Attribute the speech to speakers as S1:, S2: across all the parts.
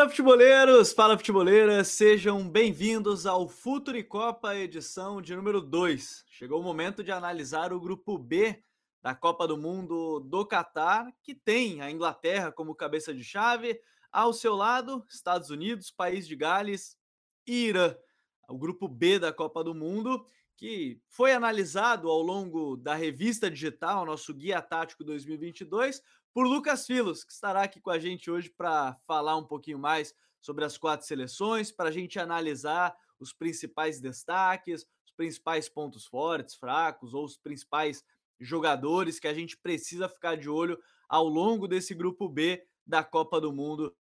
S1: Fala futeboleiros, fala futeboleiras, sejam bem-vindos ao Futuri Copa edição de número 2. Chegou o momento de analisar o grupo B da Copa do Mundo do Catar, que tem a Inglaterra como cabeça de chave, ao seu lado, Estados Unidos, País de Gales e Irã. O grupo B da Copa do Mundo, que foi analisado ao longo da revista digital, nosso Guia Tático 2022, por Lucas Filos, que estará aqui com a gente hoje para falar um pouquinho mais sobre as quatro seleções, para a gente analisar os principais destaques, os principais pontos fortes, fracos ou os principais jogadores que a gente precisa ficar de olho ao longo desse grupo B da Copa do Mundo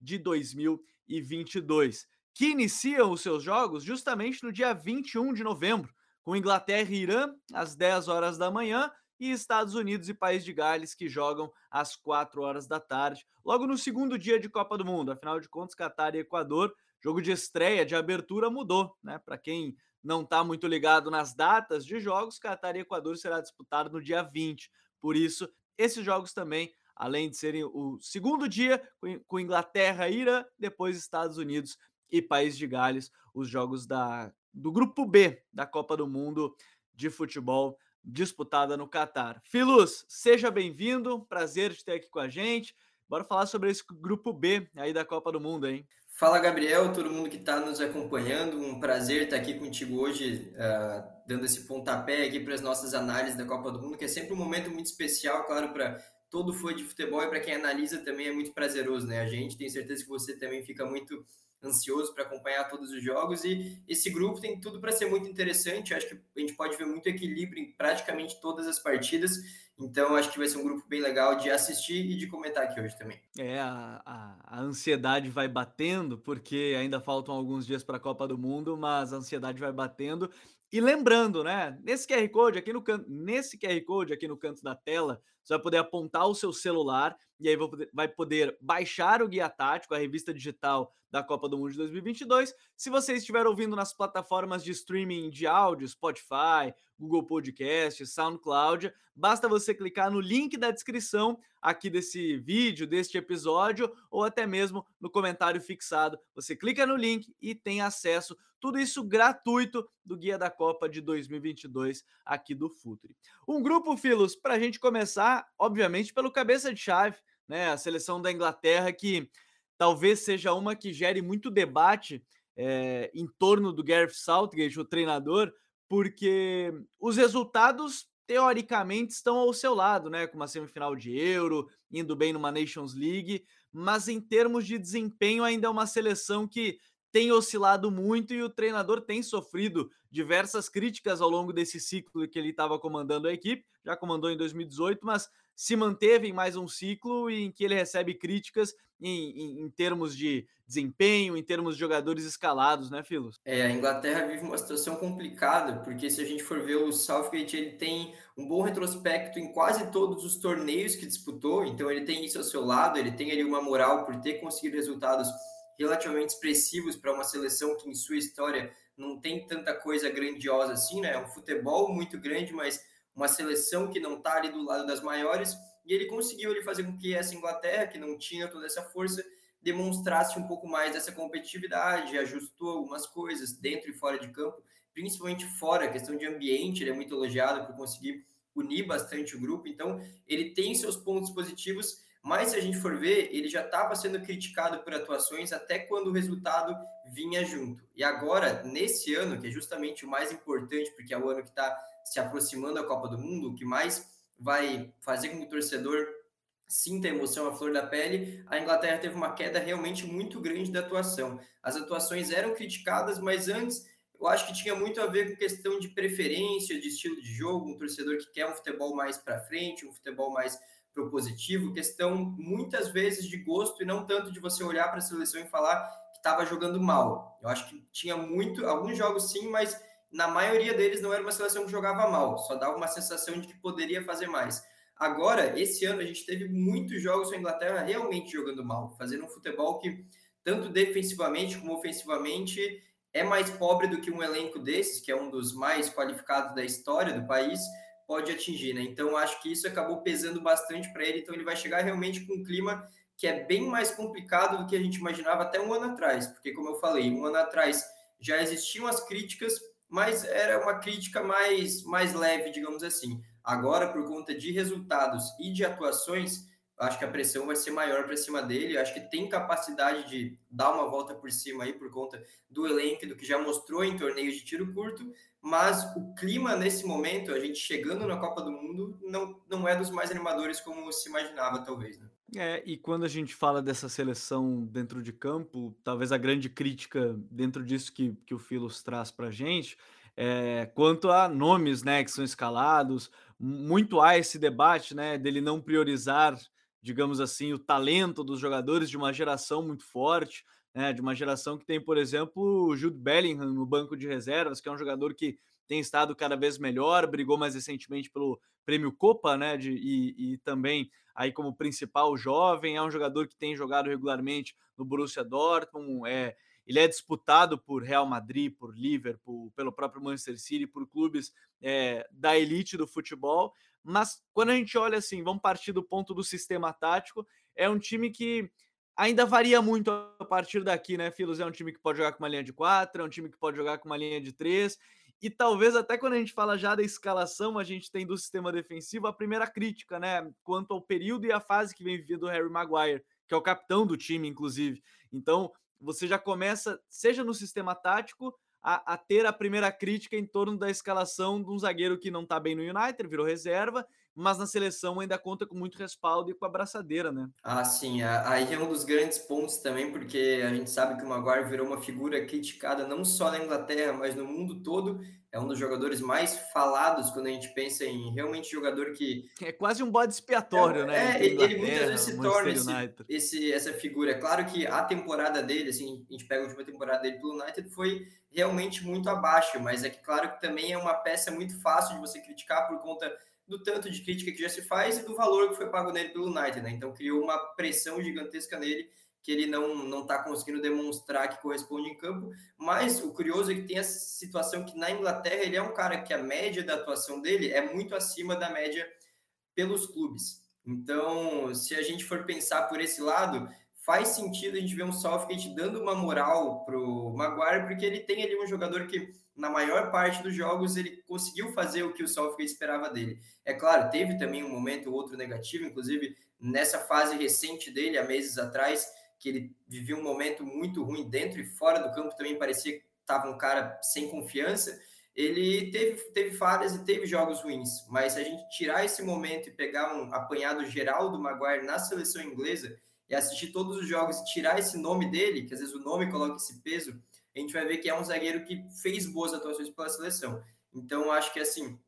S1: de 2022, que iniciam os seus jogos justamente no dia 21 de novembro, com Inglaterra e Irã às 10 horas da manhã e Estados Unidos e País de Gales que jogam às 4 horas da tarde, logo no segundo dia de Copa do Mundo. Afinal de contas, Catar e Equador, jogo de estreia, de abertura mudou, né? Para quem não está muito ligado nas datas de jogos, Catar e Equador será disputado no dia 20. Por isso, esses jogos também, além de serem o segundo dia com Inglaterra e Irã, depois Estados Unidos e País de Gales, os jogos da, do grupo B da Copa do Mundo de futebol disputada no Catar. Filus, seja bem-vindo, prazer de ter aqui com a gente. Bora falar sobre esse grupo B aí da Copa do Mundo, hein?
S2: Fala, Gabriel, todo mundo que está nos acompanhando. Um prazer estar aqui contigo hoje, uh, dando esse pontapé aqui para as nossas análises da Copa do Mundo, que é sempre um momento muito especial, claro, para todo fã de futebol e para quem analisa também é muito prazeroso, né? A gente tem certeza que você também fica muito ansioso para acompanhar todos os jogos e esse grupo tem tudo para ser muito interessante. Acho que a gente pode ver muito equilíbrio em praticamente todas as partidas. Então, acho que vai ser um grupo bem legal de assistir e de comentar aqui hoje também.
S1: É, a, a, a ansiedade vai batendo, porque ainda faltam alguns dias para a Copa do Mundo, mas a ansiedade vai batendo. E lembrando, né? Nesse QR Code aqui no canto, nesse QR Code aqui no canto da tela, você vai poder apontar o seu celular e aí vai poder baixar o guia tático, a revista digital da Copa do Mundo de 2022. Se você estiver ouvindo nas plataformas de streaming de áudio, Spotify, Google Podcast, SoundCloud, basta você clicar no link da descrição aqui desse vídeo, deste episódio, ou até mesmo no comentário fixado. Você clica no link e tem acesso, tudo isso gratuito, do Guia da Copa de 2022 aqui do Futre. Um grupo, Filos, para a gente começar, obviamente, pelo cabeça de chave, né? A seleção da Inglaterra que talvez seja uma que gere muito debate é, em torno do Gareth Southgate, o treinador, porque os resultados teoricamente estão ao seu lado, né? Com uma semifinal de Euro, indo bem numa Nations League, mas em termos de desempenho ainda é uma seleção que tem oscilado muito e o treinador tem sofrido diversas críticas ao longo desse ciclo que ele estava comandando a equipe, já comandou em 2018, mas se manteve em mais um ciclo em que ele recebe críticas em, em, em, termos de desempenho, em termos de jogadores escalados, né, Filos?
S2: É, a Inglaterra vive uma situação complicada, porque se a gente for ver o Southgate, ele tem um bom retrospecto em quase todos os torneios que disputou, então ele tem isso ao seu lado, ele tem ali uma moral por ter conseguido resultados relativamente expressivos para uma seleção que em sua história não tem tanta coisa grandiosa assim, né? É um futebol muito grande, mas uma seleção que não está ali do lado das maiores, e ele conseguiu ele fazer com que essa Inglaterra, que não tinha toda essa força, demonstrasse um pouco mais dessa competitividade, ajustou algumas coisas dentro e fora de campo, principalmente fora, a questão de ambiente, ele é muito elogiado por conseguir unir bastante o grupo, então ele tem seus pontos positivos, mas se a gente for ver, ele já estava sendo criticado por atuações até quando o resultado vinha junto. E agora, nesse ano, que é justamente o mais importante, porque é o ano que está se aproximando da Copa do Mundo, o que mais vai fazer com que o torcedor sinta a emoção à flor da pele, a Inglaterra teve uma queda realmente muito grande da atuação. As atuações eram criticadas, mas antes eu acho que tinha muito a ver com questão de preferência, de estilo de jogo, um torcedor que quer um futebol mais para frente, um futebol mais propositivo, questão muitas vezes de gosto e não tanto de você olhar para a seleção e falar que estava jogando mal. Eu acho que tinha muito, alguns jogos sim, mas na maioria deles não era uma seleção que jogava mal, só dava uma sensação de que poderia fazer mais. Agora, esse ano, a gente teve muitos jogos com a Inglaterra realmente jogando mal, fazendo um futebol que, tanto defensivamente como ofensivamente, é mais pobre do que um elenco desses, que é um dos mais qualificados da história do país, pode atingir, né? Então, acho que isso acabou pesando bastante para ele. Então, ele vai chegar realmente com um clima que é bem mais complicado do que a gente imaginava até um ano atrás, porque, como eu falei, um ano atrás já existiam as críticas, mas era uma crítica mais, mais leve, digamos assim. Agora, por conta de resultados e de atuações, acho que a pressão vai ser maior para cima dele. Acho que tem capacidade de dar uma volta por cima aí por conta do elenco, do que já mostrou em torneios de tiro curto. Mas o clima nesse momento, a gente chegando na Copa do Mundo, não, não é dos mais animadores como se imaginava, talvez. Né?
S1: É, e quando a gente fala dessa seleção dentro de campo, talvez a grande crítica dentro disso que, que o Filos traz para a gente é quanto a nomes né, que são escalados. Muito há esse debate né, dele não priorizar digamos assim, o talento dos jogadores de uma geração muito forte, né, de uma geração que tem, por exemplo, o Jude Bellingham no banco de reservas, que é um jogador que tem estado cada vez melhor, brigou mais recentemente pelo prêmio Copa, né, de, e, e também aí como principal jovem, é um jogador que tem jogado regularmente no Borussia Dortmund, é, ele é disputado por Real Madrid, por Liverpool, pelo próprio Manchester City, por clubes é, da elite do futebol. Mas quando a gente olha assim, vamos partir do ponto do sistema tático, é um time que ainda varia muito a partir daqui, né, Filos? É um time que pode jogar com uma linha de quatro, é um time que pode jogar com uma linha de três. E talvez até quando a gente fala já da escalação, a gente tem do sistema defensivo a primeira crítica, né? Quanto ao período e a fase que vem vivendo o Harry Maguire, que é o capitão do time, inclusive. Então, você já começa, seja no sistema tático, a, a, ter a primeira crítica em torno da escalação de um zagueiro que não está bem no United, virou reserva, mas na seleção ainda conta com muito respaldo e com a braçadeira, né?
S2: Ah, sim. Aí é um dos grandes pontos também, porque a gente sabe que o Maguire virou uma figura criticada não só na Inglaterra, mas no mundo todo. É um dos jogadores mais falados quando a gente pensa em realmente jogador que.
S1: É quase um bode expiatório,
S2: é,
S1: né?
S2: É, ele muitas vezes se torna esse, esse, essa figura. É claro que a temporada dele, assim, a gente pega a última temporada dele pelo United, foi realmente muito abaixo, mas é que claro que também é uma peça muito fácil de você criticar por conta do tanto de crítica que já se faz e do valor que foi pago nele pelo United, né? Então criou uma pressão gigantesca nele que ele não não está conseguindo demonstrar que corresponde em campo. Mas o curioso é que tem essa situação que na Inglaterra ele é um cara que a média da atuação dele é muito acima da média pelos clubes. Então, se a gente for pensar por esse lado, faz sentido a gente ver um Southgate dando uma moral pro Maguire, porque ele tem ali um jogador que na maior parte dos jogos ele conseguiu fazer o que o Southgate esperava dele. É claro, teve também um momento ou outro negativo, inclusive nessa fase recente dele, há meses atrás, que ele vivia um momento muito ruim dentro e fora do campo, também parecia que estava um cara sem confiança. Ele teve, teve falhas e teve jogos ruins, mas se a gente tirar esse momento e pegar um apanhado geral do Maguire na seleção inglesa e assistir todos os jogos e tirar esse nome dele, que às vezes o nome coloca esse peso, a gente vai ver que é um zagueiro que fez boas atuações pela seleção. Então, acho que assim,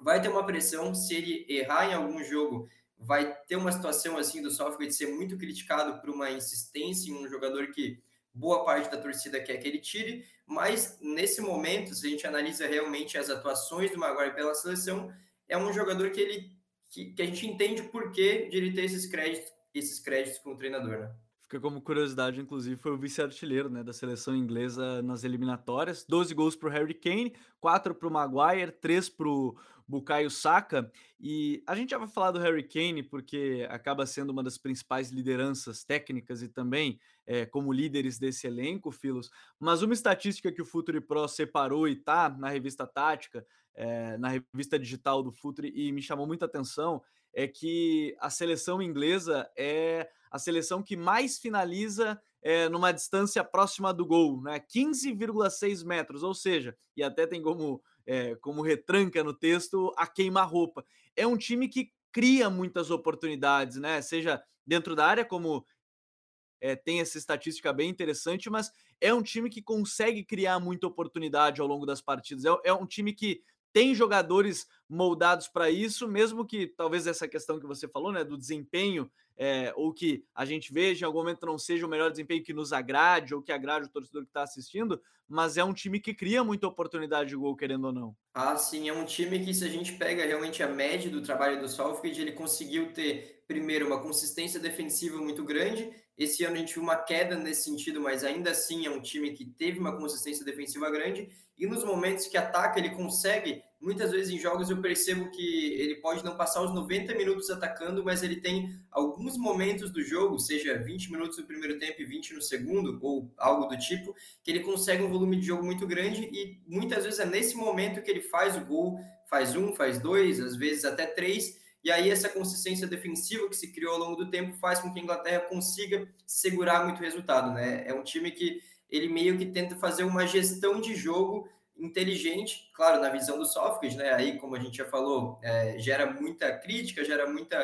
S2: vai ter uma pressão. Se ele errar em algum jogo, vai ter uma situação assim do Southgate ser muito criticado por uma insistência em um jogador que boa parte da torcida quer que ele tire. Mas nesse momento, se a gente analisa realmente as atuações do Maguire pela seleção, é um jogador que ele que, que a gente entende o porquê de ele ter esses créditos, esses créditos como treinador, né?
S1: Fica como curiosidade, inclusive, foi o vice-artilheiro né, da seleção inglesa nas eliminatórias. 12 gols para o Harry Kane, 4 para o Maguire, 3 para o Bukayo Saka. E a gente já vai falar do Harry Kane, porque acaba sendo uma das principais lideranças técnicas e também é, como líderes desse elenco, Filos. Mas uma estatística que o Futuri Pro separou e tá na revista Tática, é, na revista digital do Futuri, e me chamou muita atenção, é que a seleção inglesa é a seleção que mais finaliza é, numa distância próxima do gol, né? 15,6 metros, ou seja, e até tem como, é, como retranca no texto a queima-roupa. É um time que cria muitas oportunidades, né? Seja dentro da área, como é, tem essa estatística bem interessante, mas é um time que consegue criar muita oportunidade ao longo das partidas. É, é um time que tem jogadores moldados para isso, mesmo que talvez essa questão que você falou, né, do desempenho, é, ou que a gente veja em algum momento não seja o melhor desempenho que nos agrade ou que agrade o torcedor que está assistindo, mas é um time que cria muita oportunidade de gol, querendo ou não.
S2: Ah, sim, é um time que se a gente pega realmente a média do trabalho do Southgate, ele conseguiu ter primeiro uma consistência defensiva muito grande, Esse ano a gente viu uma queda nesse sentido, mas ainda assim é um time que teve uma consistência defensiva grande e nos momentos que ataca ele consegue muitas vezes em jogos eu percebo que ele pode não passar os 90 minutos atacando, mas ele tem alguns momentos do jogo, seja 20 minutos no primeiro tempo e 20 no segundo, ou algo do tipo, que ele consegue um volume de jogo muito grande e muitas vezes é nesse momento que ele faz o gol, faz um, faz dois, às vezes até três. E aí essa consistência defensiva que se criou ao longo do tempo faz com que a Inglaterra consiga segurar muito resultado, né? É um time que ele meio que tenta fazer uma gestão de jogo inteligente, claro, na visão do Sófocles, né? Aí, como a gente já falou, é, gera muita crítica, gera muita,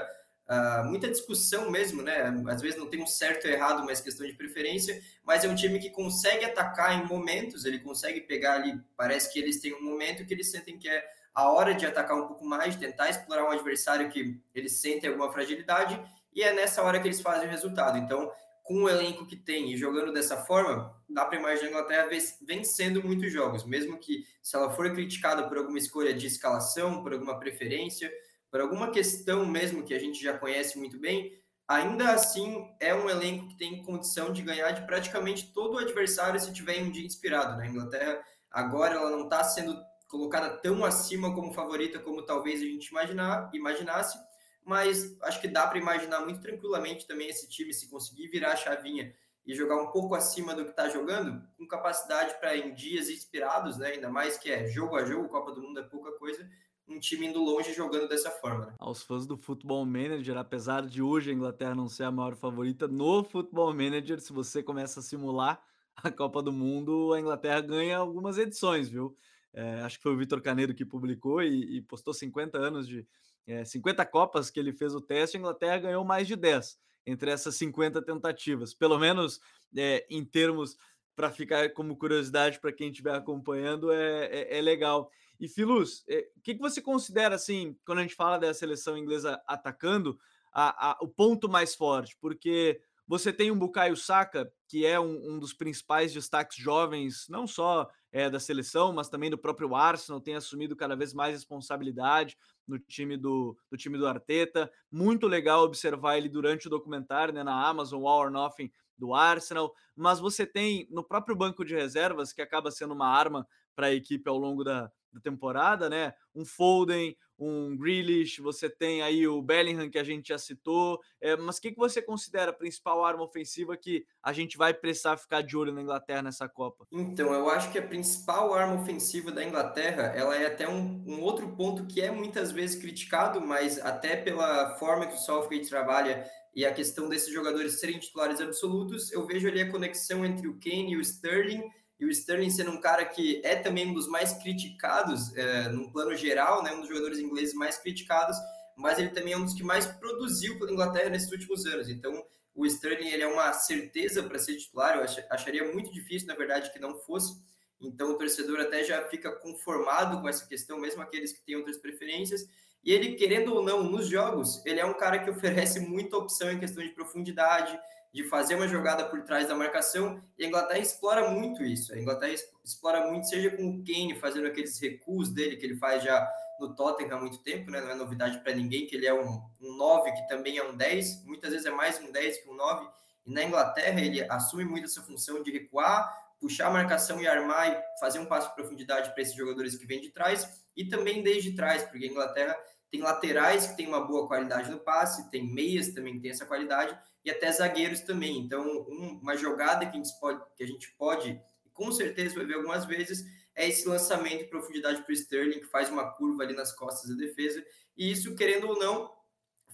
S2: uh, muita discussão mesmo, né? Às vezes não tem um certo ou errado, mas questão de preferência, mas é um time que consegue atacar em momentos, ele consegue pegar ali, parece que eles têm um momento que eles sentem que é a hora de atacar um pouco mais, tentar explorar um adversário que eles sentem alguma fragilidade, e é nessa hora que eles fazem o resultado. Então, com o elenco que tem e jogando dessa forma, dá para imaginar a Inglaterra vencendo muitos jogos, mesmo que se ela for criticada por alguma escolha de escalação, por alguma preferência, por alguma questão mesmo que a gente já conhece muito bem, ainda assim é um elenco que tem condição de ganhar de praticamente todo o adversário se tiver um dia inspirado. Na né? Inglaterra, agora ela não está sendo colocada tão acima como favorita como talvez a gente imaginar, imaginasse, mas acho que dá para imaginar muito tranquilamente também esse time se conseguir virar a chavinha e jogar um pouco acima do que está jogando, com capacidade para em dias inspirados, né? Ainda mais que é jogo a jogo, Copa do Mundo é pouca coisa, um time indo longe jogando dessa forma. Né?
S1: Aos fãs do Futebol Manager, apesar de hoje a Inglaterra não ser a maior favorita, no Futebol Manager, se você começa a simular a Copa do Mundo, a Inglaterra ganha algumas edições, viu? É, acho que foi o Vitor Canedo que publicou e, e postou 50 anos de, é, 50 Copas que ele fez o teste, a Inglaterra ganhou mais de 10 entre essas 50 tentativas. Pelo menos é, em termos, para ficar como curiosidade para quem estiver acompanhando, é, é, é, legal. E Filus, o que, que você considera, assim, quando a gente fala da seleção inglesa atacando, a, a, o ponto mais forte? Porque você tem um Bukayo Saka, que é um, um dos principais destaques jovens, não só é, da seleção, mas também do próprio Arsenal, tem assumido cada vez mais responsabilidade no time do, do time do Arteta. Muito legal observar ele durante o documentário né, na Amazon All or Nothing do Arsenal. Mas você tem no próprio banco de reservas, que acaba sendo uma arma para a equipe ao longo da, da temporada, né? Um Foden, um Grealish, você tem aí o Bellingham que a gente já citou, é, mas o que, que você considera a principal arma ofensiva que a gente vai precisar ficar de olho na Inglaterra nessa Copa?
S2: Então, eu acho que a principal arma ofensiva da Inglaterra, ela é até um, um outro ponto que é muitas vezes criticado, mas até pela forma que o Southgate trabalha e a questão desses jogadores serem titulares absolutos, eu vejo ali a conexão entre o Kane e o Sterling, e o Sterling sendo um cara que é também um dos mais criticados, é, no plano geral, né, um dos jogadores ingleses mais criticados, mas ele também é um dos que mais produziu pela Inglaterra nesses últimos anos. Então, o Sterling ele é uma certeza para ser titular, eu acharia muito difícil, na verdade, que não fosse. Então, o torcedor até já fica conformado com essa questão, mesmo aqueles que têm outras preferências. E ele, querendo ou não, nos jogos, ele é um cara que oferece muita opção em questão de profundidade, de fazer uma jogada por trás da marcação, e a Inglaterra explora muito isso. A Inglaterra explora muito, seja com o Kane fazendo aqueles recuos dele, que ele faz já no Tottenham há muito tempo, né? não é novidade para ninguém que ele é um, um 9, que também é um 10, muitas vezes é mais um 10 que um 9, e na Inglaterra ele assume muito essa função de recuar, puxar a marcação e armar e fazer um passo de profundidade para esses jogadores que vêm de trás, e também desde trás, porque a Inglaterra tem laterais que tem uma boa qualidade no passe, tem meias também que tem essa qualidade, e até zagueiros também. Então, um, uma jogada que a, gente pode, que a gente pode, com certeza vai ver algumas vezes, é esse lançamento de profundidade para o Sterling, que faz uma curva ali nas costas da defesa. E isso, querendo ou não,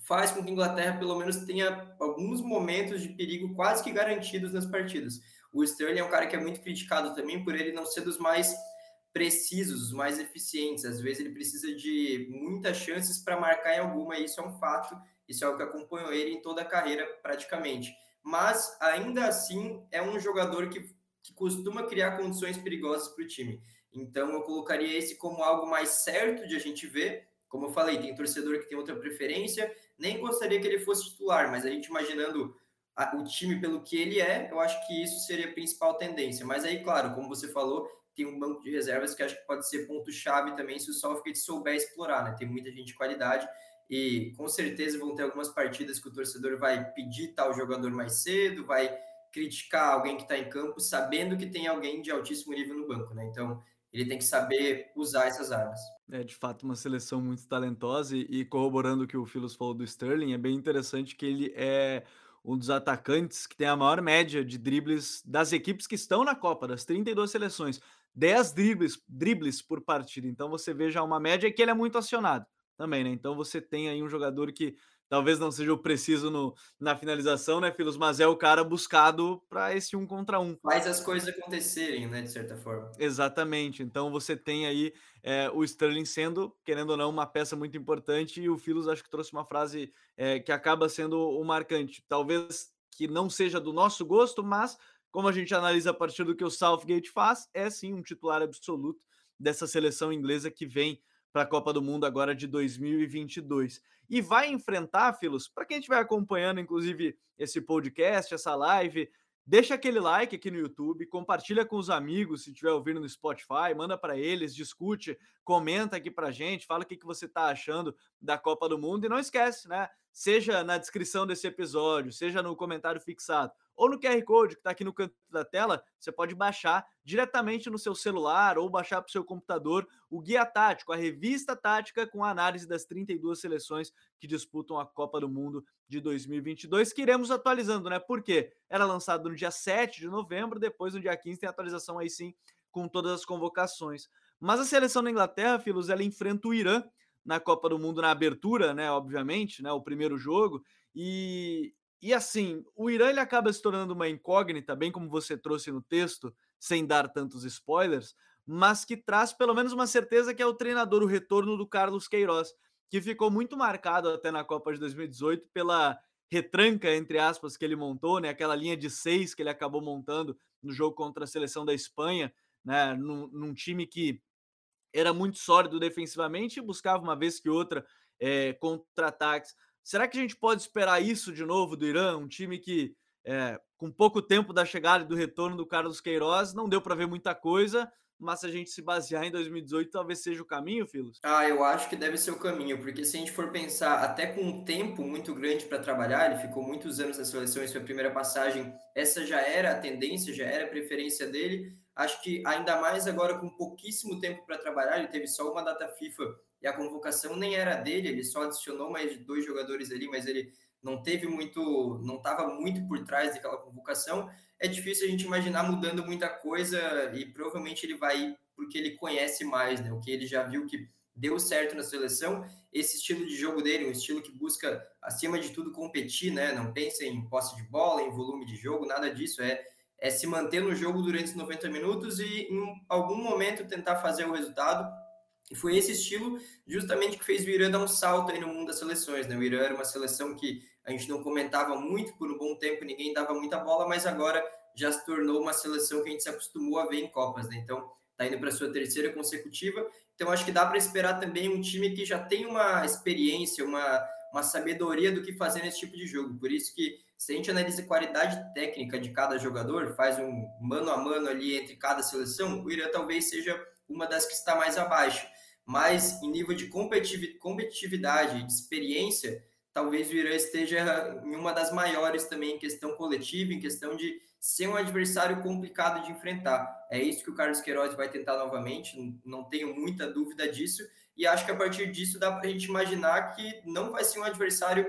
S2: faz com que a Inglaterra, pelo menos, tenha alguns momentos de perigo quase que garantidos nas partidas. O Sterling é um cara que é muito criticado também por ele não ser dos mais precisos, os mais eficientes. Às vezes ele precisa de muitas chances para marcar em alguma, e isso é um fato isso é o que acompanhou ele em toda a carreira, praticamente. Mas, ainda assim, é um jogador que, que costuma criar condições perigosas para o time. Então, eu colocaria esse como algo mais certo de a gente ver. Como eu falei, tem torcedor que tem outra preferência. Nem gostaria que ele fosse titular, mas a gente imaginando o time pelo que ele é, eu acho que isso seria a principal tendência. Mas aí, claro, como você falou, tem um banco de reservas que acho que pode ser ponto-chave também se o Southgate souber explorar, né? Tem muita gente de qualidade e com certeza vão ter algumas partidas que o torcedor vai pedir tal jogador mais cedo, vai criticar alguém que está em campo, sabendo que tem alguém de altíssimo nível no banco, né? Então ele tem que saber usar essas armas.
S1: É de fato uma seleção muito talentosa e, e corroborando o que o Filos falou do Sterling, é bem interessante que ele é um dos atacantes que tem a maior média de dribles das equipes que estão na Copa, das 32 seleções. 10 dribles, dribles por partida. Então você veja uma média que ele é muito acionado também, né? Então você tem aí um jogador que talvez não seja o preciso no, na finalização, né, Filos? Mas é o cara buscado para esse um contra um.
S2: Faz as coisas acontecerem, né, de certa forma.
S1: Exatamente. Então você tem aí é, o Sterling sendo, querendo ou não, uma peça muito importante, e o Filos acho que trouxe uma frase é, que acaba sendo o marcante. Talvez que não seja do nosso gosto, mas como a gente analisa a partir do que o Southgate faz, é sim um titular absoluto dessa seleção inglesa que vem para a Copa do Mundo agora de 2022. E vai enfrentar, Filos, para quem estiver acompanhando, inclusive, esse podcast, essa live, deixa aquele like aqui no YouTube, compartilha com os amigos, se estiver ouvindo no Spotify, manda para eles, discute, comenta aqui para gente, fala o que, que você está achando da Copa do Mundo e não esquece, né? Seja na descrição desse episódio, seja no comentário fixado, ou no QR Code que está aqui no canto da tela, você pode baixar diretamente no seu celular ou baixar para o seu computador o Guia Tático, a revista tática com a análise das 32 seleções que disputam a Copa do Mundo de 2022, que iremos atualizando, né? Porque era lançado no dia 7 de novembro, depois no dia 15 tem atualização aí sim com todas as convocações. Mas a seleção da Inglaterra, Filos, ela enfrenta o Irã na Copa do Mundo na abertura, né, obviamente, né, o primeiro jogo, e, e assim, o Irã ele acaba se tornando uma incógnita, bem como você trouxe no texto, sem dar tantos spoilers, mas que traz pelo menos uma certeza que é o treinador, o retorno do Carlos Queiroz, que ficou muito marcado até na Copa de 2018 pela retranca, entre aspas, que ele montou, né? Aquela linha de seis que ele acabou montando no jogo contra a seleção da Espanha, né? Num, num time que era muito sólido defensivamente e buscava uma vez que outra é, contra-ataques. Será que a gente pode esperar isso de novo do Irã? Um time que, é, com pouco tempo da chegada e do retorno do Carlos Queiroz, não deu para ver muita coisa, mas se a gente se basear em 2018, talvez seja o caminho, Filos?
S2: Ah, eu acho que deve ser o caminho, porque se a gente for pensar até com um tempo muito grande para trabalhar, ele ficou muitos anos na seleção em sua primeira passagem, essa já era a tendência, já era a preferência dele. Acho que ainda mais agora com pouquíssimo tempo para trabalhar, ele teve só uma data FIFA e a convocação nem era dele, ele só adicionou mais dois jogadores ali, mas ele não teve muito, não estava muito por trás daquela convocação. É difícil a gente imaginar mudando muita coisa e provavelmente ele vai ir porque ele conhece mais, né? O que ele já viu que deu certo na seleção, esse estilo de jogo dele, um estilo que busca acima de tudo competir, né? Não pensa em posse de bola, em volume de jogo, nada disso, é é se manter no jogo durante os 90 minutos e em algum momento tentar fazer o resultado e foi esse estilo justamente que fez o Irã dar um salto aí no mundo das seleções. Né? O Irã era uma seleção que a gente não comentava muito por um bom tempo, ninguém dava muita bola, mas agora já se tornou uma seleção que a gente se acostumou a ver em Copas. Né? Então, está indo para sua terceira consecutiva. Então, acho que dá para esperar também um time que já tem uma experiência, uma, uma sabedoria do que fazer nesse tipo de jogo. Por isso que, se a gente analisa a qualidade técnica de cada jogador, faz um mano a mano ali entre cada seleção, o Irã talvez seja uma das que está mais abaixo mas em nível de competitividade, de experiência, talvez o Irã esteja em uma das maiores também em questão coletiva, em questão de ser um adversário complicado de enfrentar. É isso que o Carlos Queiroz vai tentar novamente, não tenho muita dúvida disso, e acho que a partir disso dá para a gente imaginar que não vai ser um adversário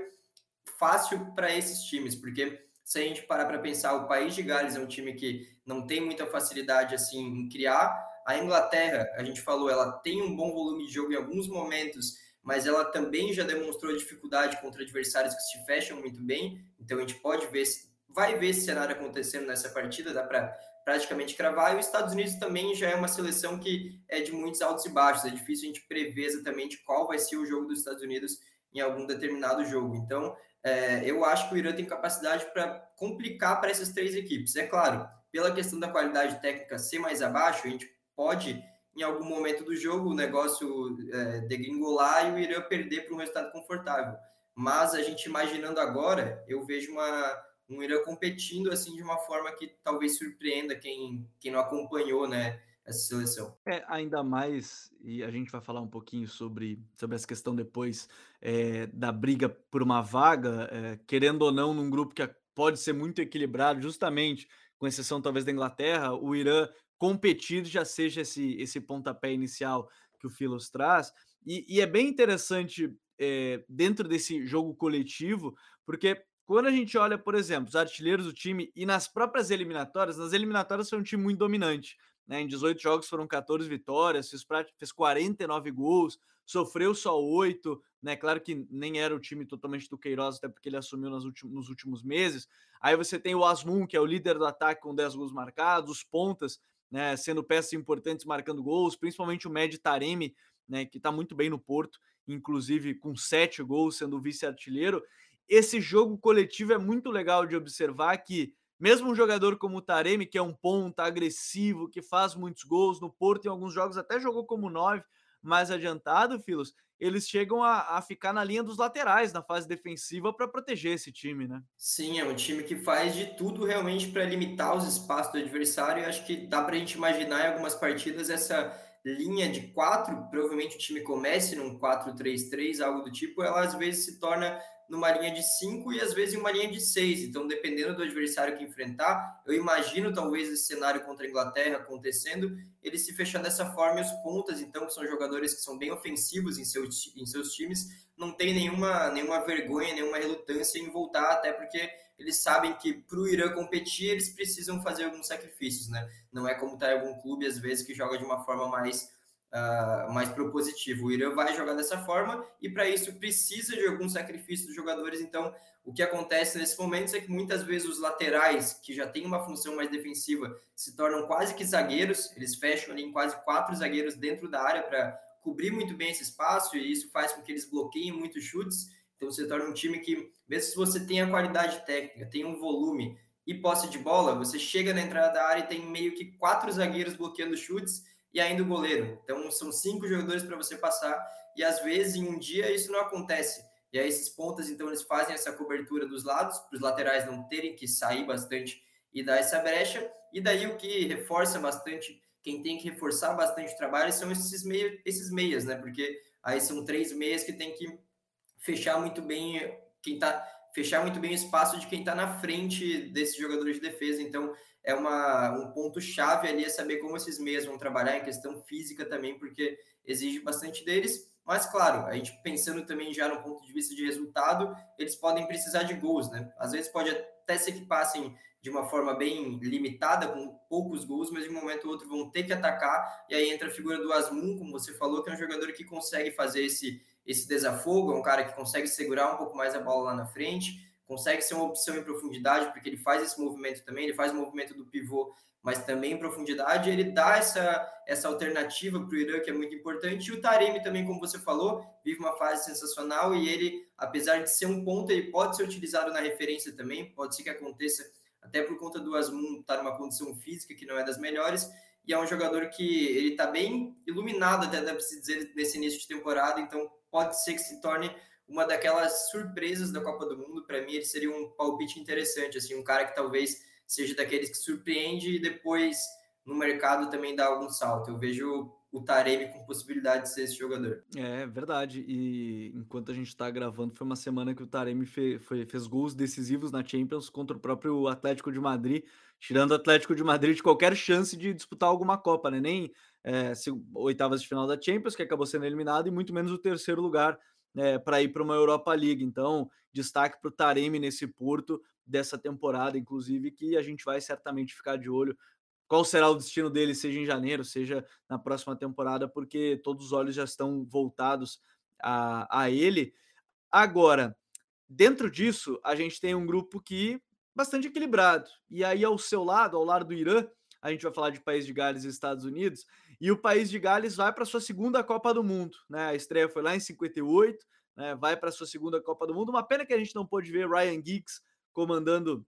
S2: fácil para esses times, porque se a gente parar para pensar, o país de Gales é um time que não tem muita facilidade assim em criar, a Inglaterra, a gente falou, ela tem um bom volume de jogo em alguns momentos, mas ela também já demonstrou dificuldade contra adversários que se fecham muito bem. Então a gente pode ver, vai ver esse cenário acontecendo nessa partida, dá para praticamente cravar. E os Estados Unidos também já é uma seleção que é de muitos altos e baixos. É difícil a gente prever exatamente qual vai ser o jogo dos Estados Unidos em algum determinado jogo. Então, é, eu acho que o Irã tem capacidade para complicar para essas três equipes. É claro, pela questão da qualidade técnica ser mais abaixo, a gente pode, em algum momento do jogo, o negócio é, degringolar e o Irã perder para um resultado confortável. Mas a gente imaginando agora, eu vejo uma, um Irã competindo assim de uma forma que talvez surpreenda quem, quem não acompanhou né, essa seleção.
S1: É, ainda mais, e a gente vai falar um pouquinho sobre, sobre essa questão depois é, da briga por uma vaga, é, querendo ou não, num grupo que pode ser muito equilibrado, justamente, com exceção talvez da Inglaterra, o Irã competir já seja esse, esse pontapé inicial que o Filos traz. E, e é bem interessante é, dentro desse jogo coletivo, porque quando a gente olha, por exemplo, os artilheiros do time e nas próprias eliminatórias, nas eliminatórias foi um time muito dominante. Né? Em 18 jogos foram 14 vitórias, fez, fez 49 gols, sofreu só 8. Né? Claro que nem era o time totalmente do Queiroz, até porque ele assumiu nos últimos, meses. Aí você tem o Asmun, que é o líder do ataque com 10 gols marcados, os pontas né, sendo peças importantes marcando gols, principalmente o Med Taremi, né, que está muito bem no Porto, inclusive com sete gols, sendo vice-artilheiro. Esse jogo coletivo é muito legal de observar que, mesmo um jogador como o Taremi, que é um ponta agressivo, que faz muitos gols no Porto, em alguns jogos até jogou como nove, mais adiantado, Filos, eles chegam a, a, ficar na linha dos laterais na fase defensiva para proteger esse time, né?
S2: Sim, é um time que faz de tudo realmente para limitar os espaços do adversário. E acho que dá para a gente imaginar em algumas partidas essa linha de quatro, provavelmente o time comece num 4-3-3, algo do tipo, ela às vezes se torna numa linha de 5 e às vezes em uma linha de 6. Então, dependendo do adversário que enfrentar, eu imagino talvez esse cenário contra a Inglaterra acontecendo, ele se fechar dessa forma e os pontas, então, que são jogadores que são bem ofensivos em seus, em seus times, não tem nenhuma, nenhuma vergonha, nenhuma relutância em voltar, até porque eles sabem que para o Irã competir, eles precisam fazer alguns sacrifícios, né? Não é como tá em algum clube, às vezes, que joga de uma forma mais uh, mais propositivo. O Irã vai jogar dessa forma e para isso precisa de algum sacrifício dos jogadores. Então, o que acontece nesses momentos é que muitas vezes os laterais, que já têm uma função mais defensiva, se tornam quase que zagueiros, eles fecham ali em quase quatro zagueiros dentro da área para cobrir muito bem esse espaço e isso faz com que eles bloqueiem muitos chutes. Então, você torna um time que, mesmo se você tem a qualidade técnica, tem um volume e posse de bola, você chega na entrada da área e tem meio que quatro zagueiros bloqueando chutes e ainda o goleiro. Então, são cinco jogadores para você passar, e às vezes em um dia isso não acontece. E aí, esses pontas, então, eles fazem essa cobertura dos lados, para os laterais não terem que sair bastante e dar essa brecha. E daí, o que reforça bastante, quem tem que reforçar bastante o trabalho são esses, meio, esses meias, né? Porque aí são três meias que tem que fechar muito bem quem tá fechar muito bem o espaço de quem está na frente desses jogadores de defesa. Então, é uma, um ponto chave ali é saber como esses meias vão trabalhar em questão física também, porque exige bastante deles. Mas, claro, a gente pensando também já no ponto de vista de resultado, eles podem precisar de gols, né? Às vezes pode até ser que passem de uma forma bem limitada, com poucos gols, mas de um momento ou outro vão ter que atacar. E aí entra a figura do Asmun, como você falou, que é um jogador que consegue fazer esse, esse desafogo, é um cara que consegue segurar um pouco mais a bola lá na frente consegue ser uma opção em profundidade, porque ele faz esse movimento também, ele faz o movimento do pivô, mas também em profundidade, ele dá essa, essa alternativa para o Irã, que é muito importante, e o Taremi também, como você falou, vive uma fase sensacional, e ele, apesar de ser um ponto, ele pode ser utilizado na referência também, pode ser que aconteça, até por conta do Asmun estar numa condição física que não é das melhores, e é um jogador que ele está bem iluminado, até dá para se dizer, nesse início de temporada, então pode ser que se torne uma daquelas surpresas da Copa do Mundo. Para mim, ele seria um palpite interessante, assim, um cara que talvez seja daqueles que surpreende e depois no mercado também dá algum salto. Eu vejo o Taremi com possibilidade de ser esse jogador.
S1: É verdade. E enquanto a gente está gravando, foi uma semana que o Taremi fez, foi, fez gols decisivos na Champions contra o próprio Atlético de Madrid, tirando o Atlético de Madrid de qualquer chance de disputar alguma Copa, né? Nem é, oitavas de final da Champions, que acabou sendo eliminado, e muito menos o terceiro lugar né, para ir para uma Europa League. Então, destaque para o Taremi nesse Porto dessa temporada, inclusive, que a gente vai certamente ficar de olho. Qual será o destino dele, seja em janeiro, seja na próxima temporada, porque todos os olhos já estão voltados a, a ele. Agora, dentro disso, a gente tem um grupo que bastante equilibrado. E aí, ao seu lado, ao lado do Irã, a gente vai falar de País de Gales e Estados Unidos, e o País de Gales vai para sua segunda Copa do Mundo. Né? A estreia foi lá em 58, né? vai para sua segunda Copa do Mundo. Uma pena que a gente não pôde ver Ryan Giggs comandando,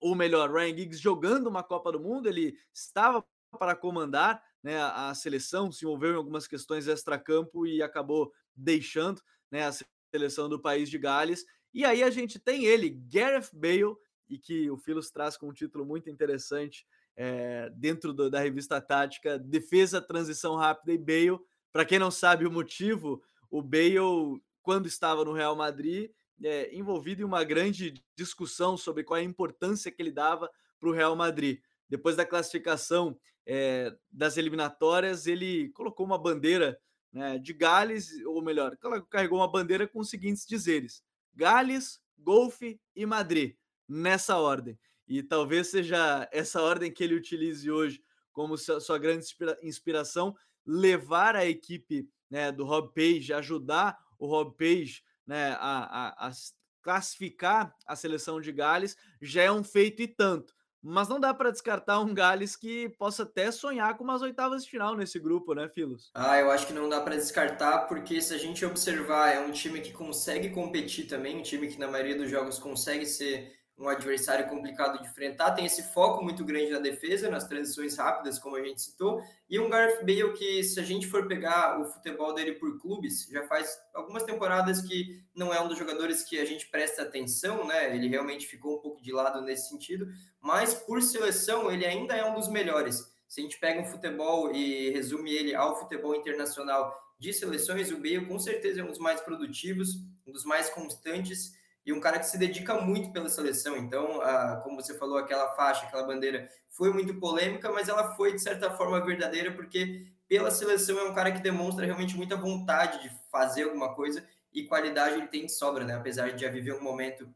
S1: ou melhor, Ryan Giggs jogando uma Copa do Mundo. Ele estava para comandar né, a seleção, se envolveu em algumas questões extra-campo e acabou deixando né, a seleção do País de Gales. E aí a gente tem ele, Gareth Bale, e que o Filos traz com um título muito interessante é, dentro do, da revista tática, defesa, transição rápida e Bale. Para quem não sabe o motivo, o Bale, quando estava no Real Madrid, é, envolvido em uma grande discussão sobre qual é a importância que ele dava para o Real Madrid. Depois da classificação é, das eliminatórias, ele colocou uma bandeira né, de Gales, ou melhor, carregou uma bandeira com os seguintes dizeres: Gales, Golfe e Madrid, nessa ordem. E talvez seja essa ordem que ele utilize hoje como sua grande inspiração, levar a equipe né, do Rob Page, ajudar o Rob Page né, a, a, a classificar a seleção de Gales, já é um feito e tanto. Mas não dá para descartar um Gales que possa até sonhar com umas oitavas de final nesse grupo, né, Filos?
S2: Ah, eu acho que não dá para descartar, porque se a gente observar, é um time que consegue competir também, um time que na maioria dos jogos consegue ser um adversário complicado de enfrentar, tem esse foco muito grande na defesa, nas transições rápidas, como a gente citou, e um Gareth Bale que, se a gente for pegar o futebol dele por clubes, já faz algumas temporadas que não é um dos jogadores que a gente presta atenção, né? Ele realmente ficou um pouco de lado nesse sentido, mas por seleção ele ainda é um dos melhores. Se a gente pega um futebol e resume ele ao futebol internacional de seleções, o Bale com certeza é um dos mais produtivos, um dos mais constantes e um cara que se dedica muito pela seleção. Então, a, como você falou, aquela faixa, aquela bandeira foi muito polêmica, mas ela foi de certa forma verdadeira, porque pela seleção é um cara que demonstra realmente muita vontade de fazer alguma coisa e qualidade ele tem de sobra, né? Apesar de já viver um momento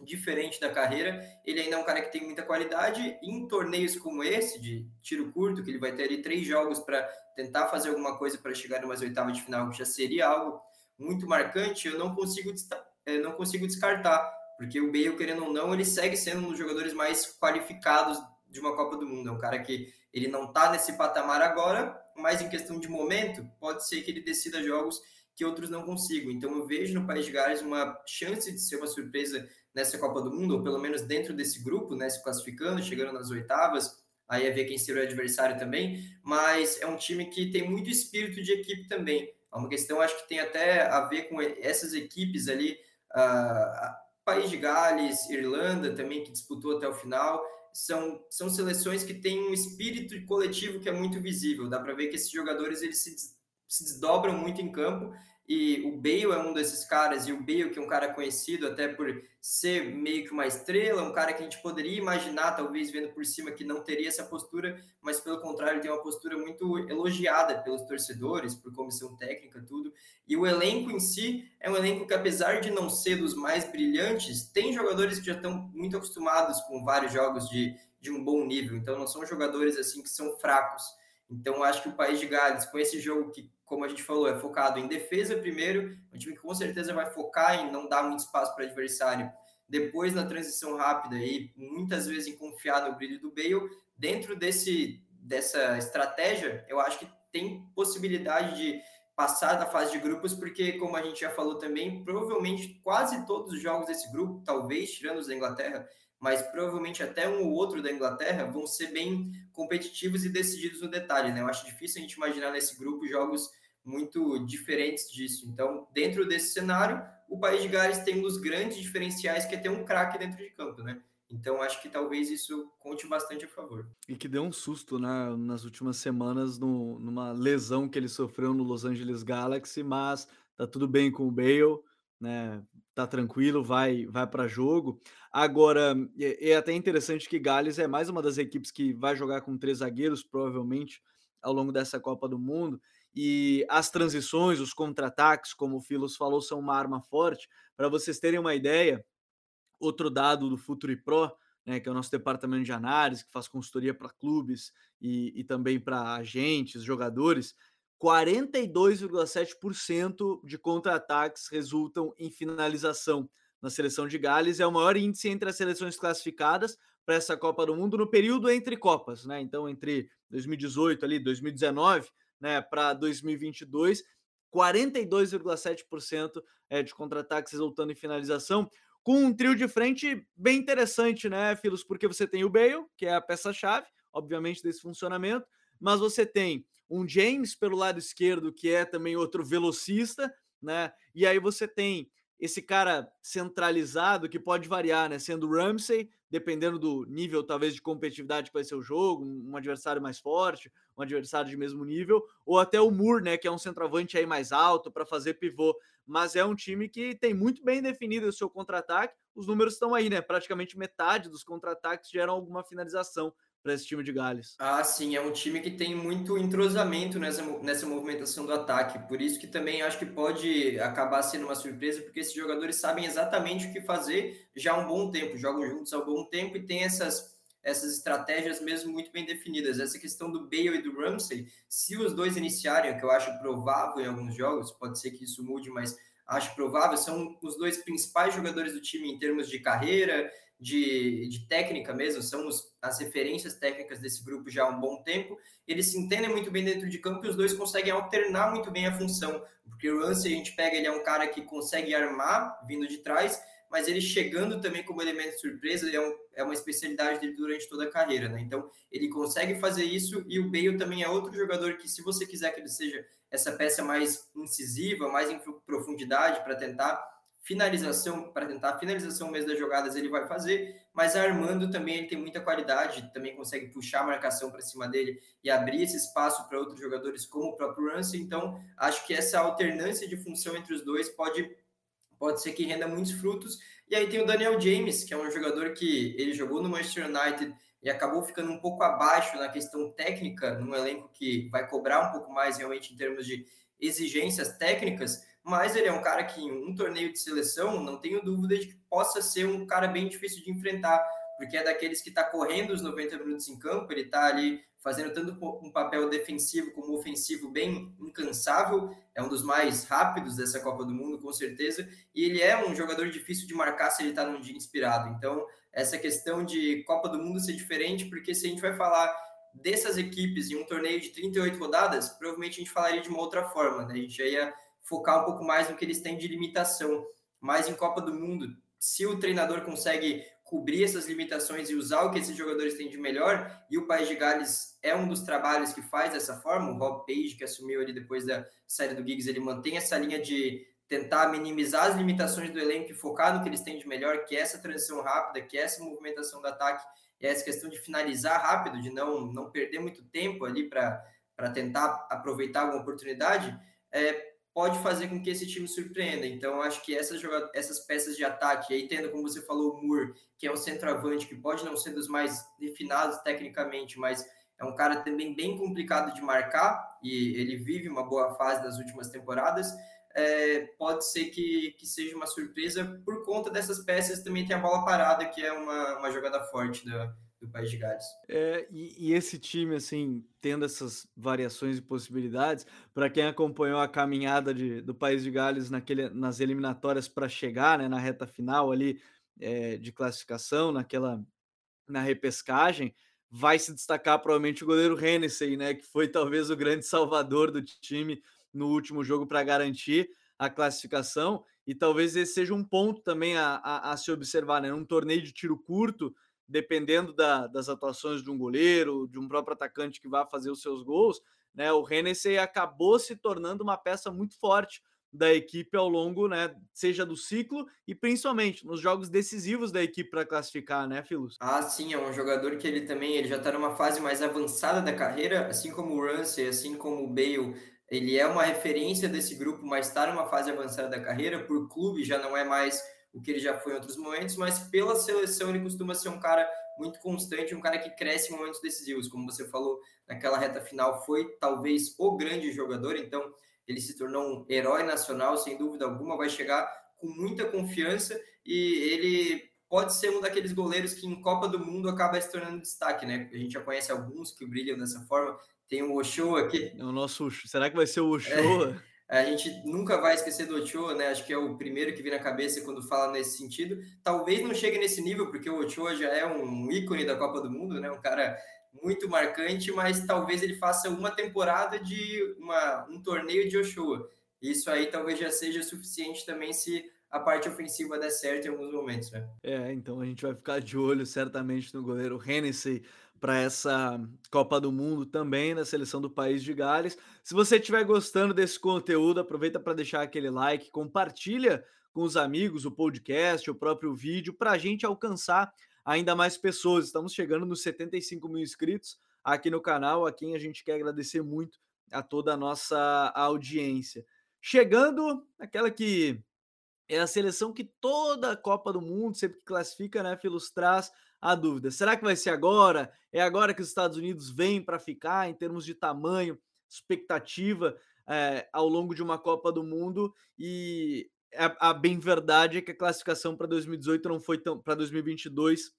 S2: diferente da carreira, ele ainda é um cara que tem muita qualidade em torneios como esse, de tiro curto, que ele vai ter ali três jogos para tentar fazer alguma coisa para chegar em umas oitavas de final, que já seria algo muito marcante, eu não consigo destacar é, não consigo descartar, porque o Bale, querendo ou não, ele segue sendo um dos jogadores mais qualificados de uma Copa do Mundo. É um cara que ele não está nesse patamar agora, mas em questão de momento, pode ser que ele decida jogos que outros não consigam. Então eu vejo no País de Gales uma chance de ser uma surpresa nessa Copa do Mundo, ou pelo menos dentro desse grupo, né, se classificando, chegando nas oitavas, aí é ver quem será o adversário também, mas é um time que tem muito espírito de equipe também. É uma questão, acho que tem até a ver com essas equipes ali, uh, País de Gales, Irlanda também, que disputou até o final, são, são seleções que têm um espírito coletivo que é muito visível. Dá para ver que esses jogadores eles se, se desdobram muito em campo e o Bale é um desses caras, e o Bale, que é um cara conhecido até por ser meio que uma estrela, um cara que a gente poderia imaginar, talvez vendo por cima, que não teria essa postura, mas pelo contrário, tem uma postura muito elogiada pelos torcedores, por comissão técnica, tudo. E o elenco em si é um elenco que, apesar de não ser dos mais brilhantes, tem jogadores que já estão muito acostumados com vários jogos de, de um bom nível, então não são jogadores assim que são fracos. Então, acho que o País de Gales, com esse jogo que como a gente falou, é focado em defesa primeiro, um time que com certeza vai focar em não dar muito espaço para o adversário, depois na transição rápida e muitas vezes em confiar no brilho do Bale. Dentro desse, dessa estratégia, eu acho que tem possibilidade de passar da fase de grupos, porque, como a gente já falou também, provavelmente quase todos os jogos desse grupo, talvez tirando os da Inglaterra, mas provavelmente até um ou outro da Inglaterra vão ser bem competitivos e decididos no detalhe, né? Eu acho difícil a gente imaginar nesse grupo jogos muito diferentes disso. Então, dentro desse cenário, o País de Gales tem um dos grandes diferenciais que é ter um craque dentro de campo, né? Então, acho que talvez isso conte bastante a favor.
S1: E que deu um susto né, nas últimas semanas no, numa lesão que ele sofreu no Los Angeles Galaxy, mas tá tudo bem com o Bale né? Tá tranquilo, vai vai para jogo. Agora, é, é, até interessante que Gales é mais uma das equipes que vai jogar com três zagueiros, provavelmente, ao longo dessa Copa do Mundo. E as transições, os contra-ataques, como o Filos falou, são uma arma forte. Para vocês terem uma ideia, outro dado do Futuri Pro, né, que é o nosso departamento de análise, que faz consultoria para clubes e, e também para agentes, jogadores, 42,7% de contra-ataques resultam em finalização na seleção de Gales. É o maior índice entre as seleções classificadas para essa Copa do Mundo no período entre Copas, né? Então, entre 2018 ali, 2019, né, para 2022, 42,7% é de contra-ataques resultando em finalização, com um trio de frente bem interessante, né, Filos? Porque você tem o Bale, que é a peça-chave, obviamente, desse funcionamento, mas você tem um James pelo lado esquerdo, que é também outro velocista, né? E aí você tem esse cara centralizado que pode variar, né? Sendo Ramsey, dependendo do nível, talvez, de competitividade que vai ser o jogo, um adversário mais forte, um adversário de mesmo nível, ou até o Moore, né? Que é um centroavante aí mais alto para fazer pivô. Mas é um time que tem muito bem definido o seu contra-ataque. Os números estão aí, né? Praticamente metade dos contra-ataques geram alguma finalização para esse time de Gales.
S2: Ah, sim, é um time que tem muito entrosamento nessa, nessa movimentação do ataque, por isso que também acho que pode acabar sendo uma surpresa, porque esses jogadores sabem exatamente o que fazer já há um bom tempo, jogam juntos há um bom tempo e tem essas, essas estratégias mesmo muito bem definidas. Essa questão do Bale e do Ramsey, se os dois iniciarem, o que eu acho provável em alguns jogos, pode ser que isso mude, mas acho provável, são os dois principais jogadores do time em termos de carreira, de, de técnica mesmo, são os, as referências técnicas desse grupo já há um bom tempo. Eles se entendem muito bem dentro de campo e os dois conseguem alternar muito bem a função. Porque o Lance, a gente pega, ele é um cara que consegue armar vindo de trás, mas ele chegando também como elemento surpresa é, um, é uma especialidade dele durante toda a carreira, né? Então, ele consegue fazer isso e o Bale também é outro jogador que, se você quiser que ele seja essa peça mais incisiva, mais em profundidade para tentar finalização, para tentar finalização mesmo das jogadas, ele vai fazer, mas Armando também ele tem muita qualidade, também consegue puxar a marcação para cima dele e abrir esse espaço para outros jogadores, como o próprio Ramsey. Então, acho que essa alternância de função entre os dois pode, pode ser que renda muitos frutos. E aí tem o Daniel James, que é um jogador que ele jogou no Manchester United e acabou ficando um pouco abaixo na questão técnica, num elenco que vai cobrar um pouco mais realmente em termos de exigências técnicas, mas ele é um cara que em um torneio de seleção, não tenho dúvida de que possa ser um cara bem difícil de enfrentar, porque é daqueles que está correndo os 90 minutos em campo, ele está ali fazendo tanto um papel defensivo como ofensivo bem incansável, é um dos mais rápidos dessa Copa do Mundo, com certeza, e ele é um jogador difícil de marcar se ele está num dia inspirado. Então, essa questão de Copa do Mundo ser diferente, porque se a gente vai falar dessas equipes em um torneio de 38 rodadas, provavelmente a gente falaria de uma outra forma, né? A gente ia focar um pouco mais no que eles têm de limitação. Mas em Copa do Mundo, se o treinador consegue cobrir essas limitações e usar o que esses jogadores têm de melhor, e o País de Gales é um dos trabalhos que faz dessa forma, o Rob Page, que assumiu ali depois da saída do Giggs, ele mantém essa linha de tentar minimizar as limitações do elenco e focar no que eles têm de melhor, que é essa transição rápida, que é essa movimentação do ataque, é essa questão de finalizar rápido, de não, não perder muito tempo ali para tentar aproveitar alguma oportunidade, é, pode fazer com que esse time surpreenda. Então, acho que essas, essas peças de ataque, aí tendo, como você falou, o Moore, que é um centroavante, que pode não ser dos mais refinados tecnicamente, mas é um cara também bem complicado de marcar, e ele vive uma boa fase nas últimas temporadas. É, pode ser que, que seja uma surpresa por conta dessas peças. Também tem a bola parada, que é uma, uma jogada forte da, do País de Gales.
S1: É, e, e, esse time, assim, tendo essas variações e possibilidades, para quem acompanhou a caminhada de, do País de Gales naquele, nas eliminatórias para chegar né, na reta final ali é, de classificação, naquela na repescagem, vai se destacar provavelmente o goleiro Hennessy, né, que foi talvez o grande salvador do time no último jogo para garantir a classificação. E talvez esse seja um ponto também a, a, a se observar, né? Um torneio de tiro curto, dependendo da, das atuações de um goleiro, de um próprio atacante que vai fazer os seus gols, né? O Hennessy acabou se tornando uma peça muito forte da equipe ao longo, né, seja do ciclo e principalmente nos jogos decisivos da equipe para classificar, né, Filos?
S2: Ah, sim, é um jogador que ele também, ele já está numa fase mais avançada da carreira, assim como o Ramsey, assim como o Bale, ele é uma referência desse grupo, mas está numa fase avançada da carreira, por clube já não é mais o que ele já foi em outros momentos, mas pela seleção ele costuma ser um cara muito constante, um cara que cresce em momentos decisivos, como você falou, naquela reta final foi talvez o grande jogador, então ele se tornou um herói nacional, sem dúvida alguma, vai chegar com muita confiança e ele pode ser um daqueles goleiros que em Copa do Mundo acaba se tornando destaque, né? A gente já conhece alguns que brilham dessa forma. Tem o Ochoa aqui.
S1: É o nosso, será que vai ser o Ochoa?
S2: É. A gente nunca vai esquecer do Ochoa, né? Acho que é o primeiro que vem na cabeça quando fala nesse sentido. Talvez não chegue nesse nível, porque o Ochoa já é um ícone da Copa do Mundo, né? Um cara muito marcante, mas talvez ele faça uma temporada de uma, um torneio de Ochoa. Isso aí talvez já seja suficiente também se a parte ofensiva der certo em alguns momentos, né?
S1: É, então a gente vai ficar de olho certamente no goleiro Hennessy para essa Copa do Mundo também na seleção do país de Gales. Se você estiver gostando desse conteúdo, aproveita para deixar aquele like, compartilha com os amigos, o podcast, o próprio vídeo, para a gente alcançar ainda mais pessoas. Estamos chegando nos 75 mil inscritos aqui no canal, a quem a gente quer agradecer muito a toda a nossa audiência. Chegando aquela que é a seleção que toda a Copa do Mundo, sempre que classifica, né, Filos, traz a dúvida. Será que vai ser agora? É agora que os Estados Unidos vêm para ficar em termos de tamanho, expectativa é, ao longo de uma Copa do Mundo? E a, a bem verdade é que a classificação para 2018 não foi tão para 2022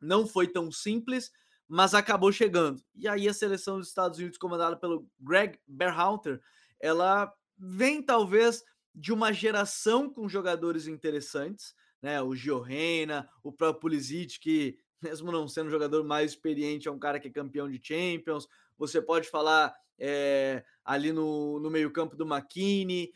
S1: não foi tão simples, mas acabou chegando. E aí a seleção dos Estados Unidos comandada pelo Greg Berhalter, ela vem talvez de uma geração com jogadores interessantes, né? O Gio Reina, o próprio Pulisic, que mesmo não sendo jogador mais experiente, é um cara que é campeão de Champions. Você pode falar é, ali no, no meio-campo do McKinney.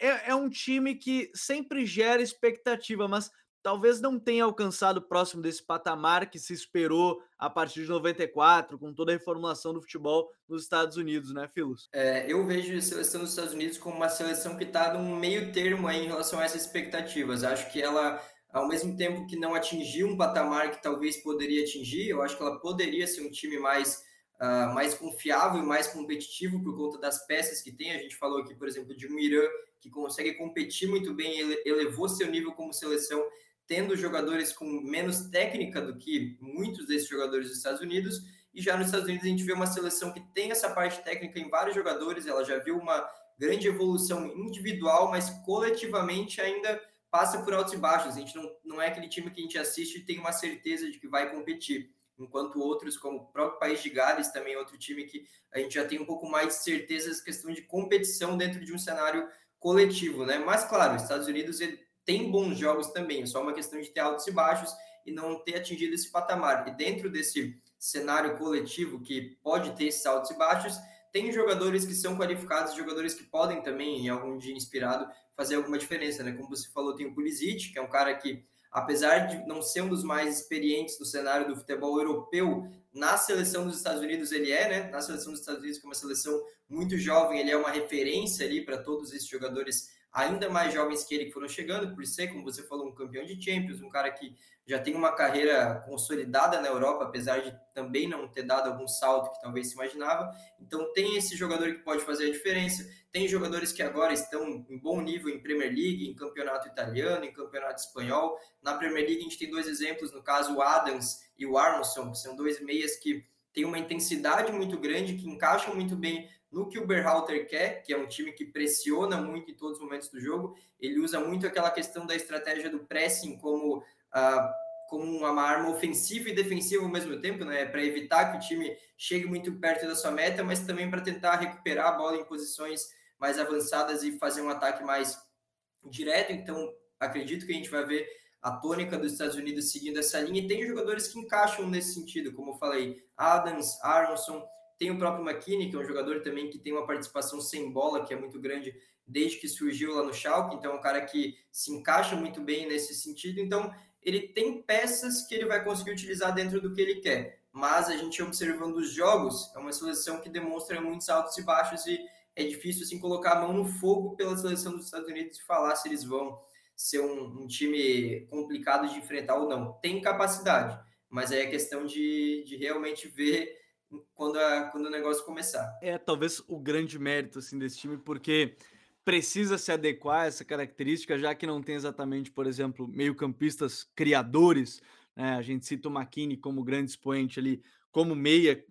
S1: É, é um time que sempre gera expectativa, mas talvez não tenha alcançado próximo desse patamar que se esperou a partir de 94, com toda a reformulação do futebol nos Estados Unidos, né, Filos?
S2: É, eu vejo a seleção dos Estados Unidos como uma seleção que está num meio termo aí em relação a essas expectativas. Acho que ela, ao mesmo tempo que não atingiu um patamar que talvez poderia atingir, eu acho que ela poderia ser um time mais, uh, mais confiável e mais competitivo por conta das peças que tem. A gente falou aqui, por exemplo, de um Irã que consegue competir muito bem, ele elevou seu nível como seleção tendo jogadores com menos técnica do que muitos desses jogadores dos Estados Unidos. E já nos Estados Unidos a gente vê uma seleção que tem essa parte técnica em vários jogadores, ela já viu uma grande evolução individual, mas coletivamente ainda passa por altos e baixos. A gente não, não é aquele time que a gente assiste e tem uma certeza de que vai competir. Enquanto outros, como o próprio País de Gales, também é outro time que a gente já tem um pouco mais de certeza da questão de competição dentro de um cenário coletivo, né? Mas, claro, os Estados Unidos ele tem bons jogos também, é só uma questão de ter altos e baixos e não ter atingido esse patamar. E dentro desse cenário coletivo que pode ter esses altos e baixos, tem jogadores que são qualificados, jogadores que podem também, em algum dia inspirado, fazer alguma diferença, né? Como você falou, tem o Pulisic, que é um cara que, apesar de não ser um dos mais experientes do cenário do futebol europeu, na seleção dos Estados Unidos ele é, né? Na seleção dos Estados Unidos, que é uma seleção muito jovem, ele é uma referência ali para todos esses jogadores ainda mais jovens que ele que foram chegando, por ser, como você falou, um campeão de Champions, um cara que já tem uma carreira consolidada na Europa, apesar de também não ter dado algum salto que talvez se imaginava. Então tem esse jogador que pode fazer a diferença. Tem jogadores que agora estão em bom nível em Premier League, em campeonato italiano, em campeonato espanhol. Na Premier League a gente tem dois exemplos, no caso o Adams e o Armstrong, que são dois meias que têm uma intensidade muito grande, que encaixam muito bem no que o Berhalter quer, que é um time que pressiona muito em todos os momentos do jogo. Ele usa muito aquela questão da estratégia do pressing como, uh, como uma arma ofensiva e defensiva ao mesmo tempo, né? Para evitar que o time chegue muito perto da sua meta, mas também para tentar recuperar a bola em posições mais avançadas e fazer um ataque mais direto. Então, acredito que a gente vai ver a tônica dos Estados Unidos seguindo essa linha. E tem jogadores que encaixam nesse sentido, como eu falei, Adams, Aronson tem o próprio McKinney, que é um jogador também que tem uma participação sem bola, que é muito grande desde que surgiu lá no Schalke, então é um cara que se encaixa muito bem nesse sentido. Então, ele tem peças que ele vai conseguir utilizar dentro do que ele quer. Mas a gente observando os jogos, é uma seleção que demonstra muitos altos e baixos e é difícil assim colocar a mão no fogo pela seleção dos Estados Unidos e falar se eles vão ser um, um time complicado de enfrentar ou não. Tem capacidade, mas aí é questão de, de realmente ver quando, a, quando o negócio começar.
S1: É talvez o grande mérito assim, desse time, porque precisa se adequar a essa característica, já que não tem exatamente, por exemplo, meio-campistas criadores. Né? A gente cita o McKinney como grande expoente ali, como meia,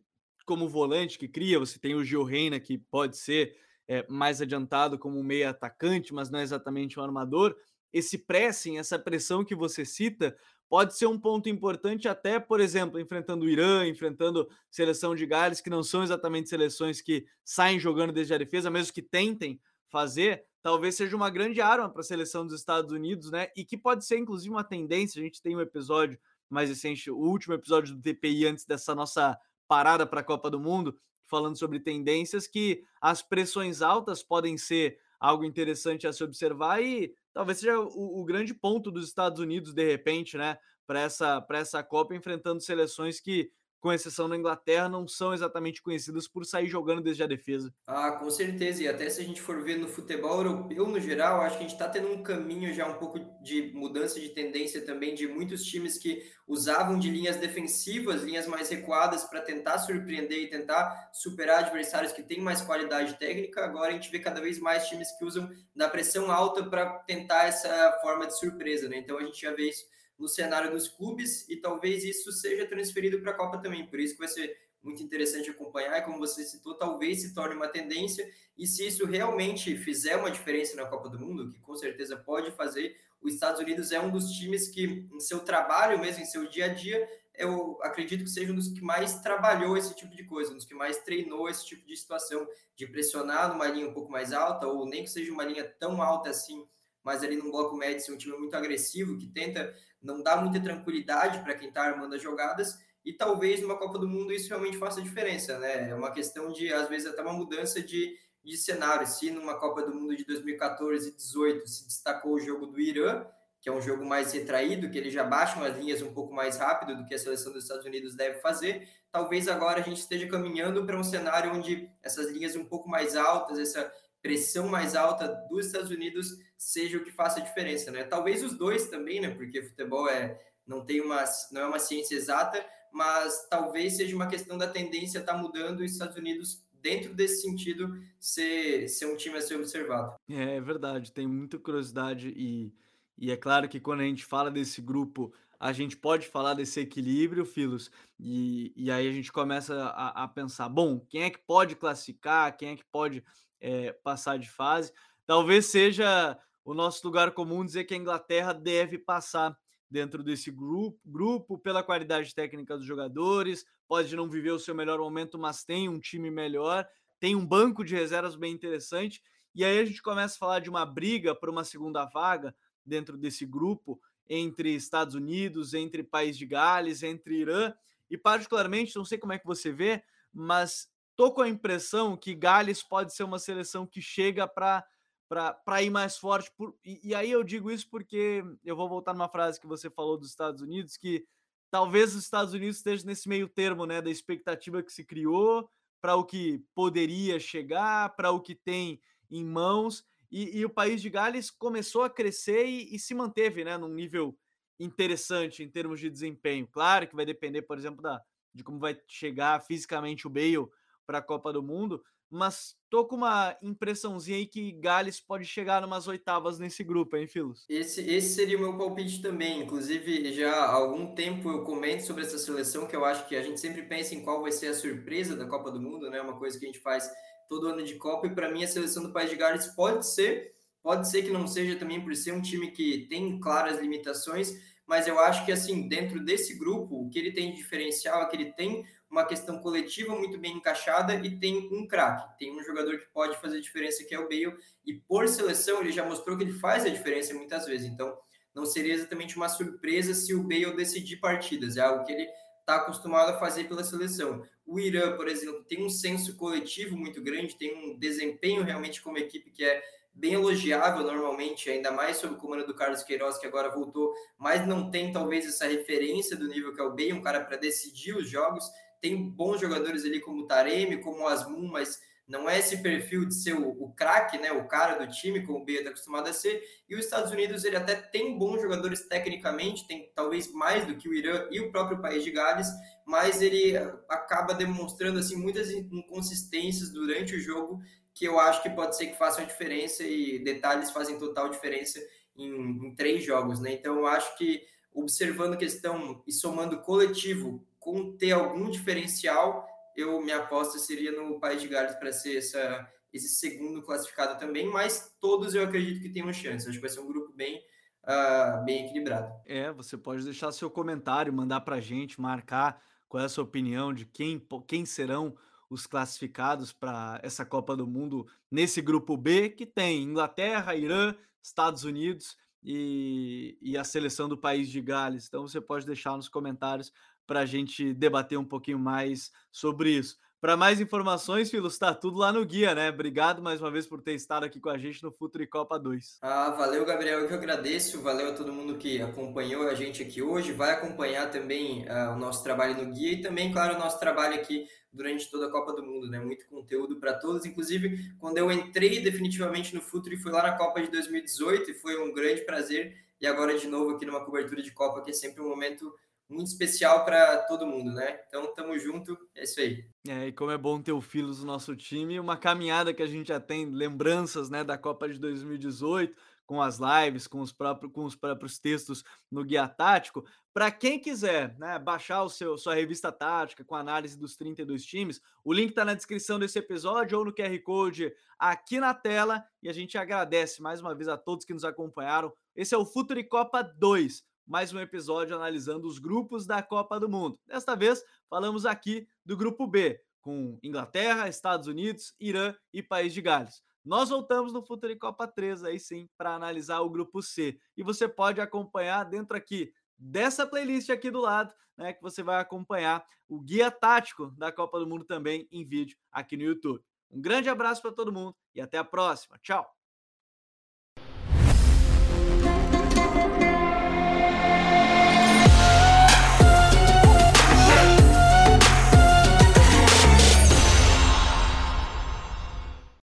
S1: como volante que cria. Você tem o Gio Reina, que pode ser é, mais adiantado como meia atacante, mas não é exatamente um armador. Esse pressing, essa pressão que você cita, pode ser um ponto importante até, por exemplo, enfrentando o Irã, enfrentando seleção de Gales, que não são exatamente seleções que saem jogando desde a defesa, mesmo que tentem fazer, talvez seja uma grande arma para a seleção dos Estados Unidos, né? E que pode ser inclusive uma tendência. A gente tem um episódio mais recente, o último episódio do TPI antes dessa nossa parada para a Copa do Mundo, falando sobre tendências que as pressões altas podem ser algo interessante a se observar e talvez seja o, o grande ponto dos Estados Unidos, de repente, né, para essa, essa Copa, enfrentando seleções que com exceção da Inglaterra, não são exatamente conhecidas por sair jogando desde a defesa.
S2: Ah, com certeza. E até se a gente for ver no futebol europeu no geral, acho que a gente está tendo um caminho já um pouco de mudança de tendência também de muitos times que usavam de linhas defensivas, linhas mais recuadas para tentar surpreender e tentar superar adversários que têm mais qualidade técnica. Agora a gente vê cada vez mais times que usam da pressão alta para tentar essa forma de surpresa, né? Então a gente já vê isso no cenário dos clubes e talvez isso seja transferido para a Copa também. Por isso que vai ser muito interessante acompanhar, e como você citou, talvez se torne uma tendência, e se isso realmente fizer uma diferença na Copa do Mundo, que com certeza pode fazer, os Estados Unidos é um dos times que, em seu trabalho mesmo, em seu dia a dia, eu acredito que seja um dos que mais trabalhou esse tipo de coisa, um dos que mais treinou esse tipo de situação, de pressionar numa linha um pouco mais alta, ou nem que seja uma linha tão alta assim, mas ali num bloco médio ser um time muito agressivo, que tenta não dá muita tranquilidade para quem está armando as jogadas, e talvez numa Copa do Mundo isso realmente faça diferença, né? É uma questão de, às vezes, até uma mudança de, de cenário. Se numa Copa do Mundo de 2014 e 2018 se destacou o jogo do Irã, que é um jogo mais retraído, que ele já baixa as linhas um pouco mais rápido do que a seleção dos Estados Unidos deve fazer, talvez agora a gente esteja caminhando para um cenário onde essas linhas um pouco mais altas, essa pressão mais alta dos Estados Unidos seja o que faça a diferença, né? Talvez os dois também, né? Porque futebol é não tem uma não é uma ciência exata, mas talvez seja uma questão da tendência estar tá mudando os Estados Unidos dentro desse sentido ser, ser um time a ser observado.
S1: É, é verdade, tem muita curiosidade e, e é claro que quando a gente fala desse grupo, a gente pode falar desse equilíbrio, Filos, e, e aí a gente começa a, a pensar, bom, quem é que pode classificar, quem é que pode é, passar de fase. Talvez seja o nosso lugar comum dizer que a Inglaterra deve passar dentro desse grupo, grupo pela qualidade técnica dos jogadores, pode não viver o seu melhor momento, mas tem um time melhor, tem um banco de reservas bem interessante. E aí a gente começa a falar de uma briga por uma segunda vaga dentro desse grupo entre Estados Unidos, entre País de Gales, entre Irã, e particularmente, não sei como é que você vê, mas tô com a impressão que Gales pode ser uma seleção que chega para para ir mais forte. Por, e, e, aí eu digo isso porque eu vou voltar numa frase que você falou dos Estados Unidos, que talvez os Estados Unidos esteja nesse meio termo, né, da expectativa que se criou para o que poderia chegar, para o que tem em mãos. E, e, o país de Gales começou a crescer e, e, se manteve, né, num nível interessante em termos de desempenho. Claro que vai depender, por exemplo, da, de como vai chegar fisicamente o Bale para a Copa do Mundo, mas tô com uma impressãozinha aí que Gales pode chegar numas oitavas nesse grupo, hein, Filos?
S2: Esse, esse seria o meu palpite também. Inclusive, já há algum tempo eu comento sobre essa seleção, que eu acho que a gente sempre pensa em qual vai ser a surpresa da Copa do Mundo, né? Uma coisa que a gente faz todo ano de Copa, e para mim a seleção do País de Gales pode ser, pode ser que não seja também por ser um time que tem claras limitações, mas eu acho que assim, dentro desse grupo, o que ele tem de diferencial é que ele tem uma questão coletiva muito bem encaixada e tem um craque, tem um jogador que pode fazer diferença que é o Bale e por seleção ele já mostrou que ele faz a diferença muitas vezes. Então, não seria exatamente uma surpresa se o Bale decidir partidas, é algo que ele está acostumado a fazer pela seleção. O Irã, por exemplo, tem um senso coletivo muito grande, tem um desempenho realmente como equipe que é bem elogiável normalmente, ainda mais sob o comando do Carlos Queiroz, que agora voltou, mas não tem talvez essa referência do nível que é o Bale, um cara para decidir os jogos tem bons jogadores ali como o Taremi, como o Asmun, mas não é esse perfil de ser o, o craque, né, o cara do time, como o Bale está acostumado a ser. E os Estados Unidos, ele até tem bons jogadores tecnicamente, tem talvez mais do que o Irã e o próprio país de Gales, mas ele acaba demonstrando assim muitas inconsistências durante o jogo que eu acho que pode ser que façam a diferença e detalhes fazem total diferença em, em três jogos, né? Então eu acho que observando questão e somando coletivo com ter algum diferencial, eu me aposta seria no País de Gales para ser essa, esse segundo classificado também, mas todos eu acredito que tem uma chance. Acho que vai ser um grupo bem, uh, bem equilibrado.
S1: É, você pode deixar seu comentário, mandar para a gente, marcar qual é a sua opinião de quem, quem serão os classificados para essa Copa do Mundo nesse grupo B, que tem Inglaterra, Irã, Estados Unidos e, e a seleção do país de Gales. Então você pode deixar nos comentários para a gente debater um pouquinho mais sobre isso. Para mais informações, Filos, está tudo lá no guia, né? Obrigado mais uma vez por ter estado aqui com a gente no Futuri Copa 2.
S2: Ah, valeu, Gabriel. Eu que agradeço. Valeu a todo mundo que acompanhou a gente aqui hoje. Vai acompanhar também uh, o nosso trabalho no guia e também, claro, o nosso trabalho aqui durante toda a Copa do Mundo, né? Muito conteúdo para todos. Inclusive, quando eu entrei definitivamente no Futuri, fui lá na Copa de 2018 e foi um grande prazer. E agora, de novo, aqui numa cobertura de Copa, que é sempre um momento muito especial para todo mundo, né? Então, tamo junto, é isso aí.
S1: É, e como é bom ter o Filos no nosso time, uma caminhada que a gente já tem lembranças, né, da Copa de 2018, com as lives, com os próprios, com os próprios textos no Guia Tático. Para quem quiser né, baixar o seu sua revista tática com análise dos 32 times, o link está na descrição desse episódio ou no QR Code aqui na tela. E a gente agradece mais uma vez a todos que nos acompanharam. Esse é o Futuri Copa 2 mais um episódio analisando os grupos da Copa do Mundo. Desta vez, falamos aqui do grupo B, com Inglaterra, Estados Unidos, Irã e País de Gales. Nós voltamos no Futuro Copa 3 aí sim para analisar o grupo C. E você pode acompanhar dentro aqui dessa playlist aqui do lado, né, que você vai acompanhar o guia tático da Copa do Mundo também em vídeo aqui no YouTube. Um grande abraço para todo mundo e até a próxima. Tchau.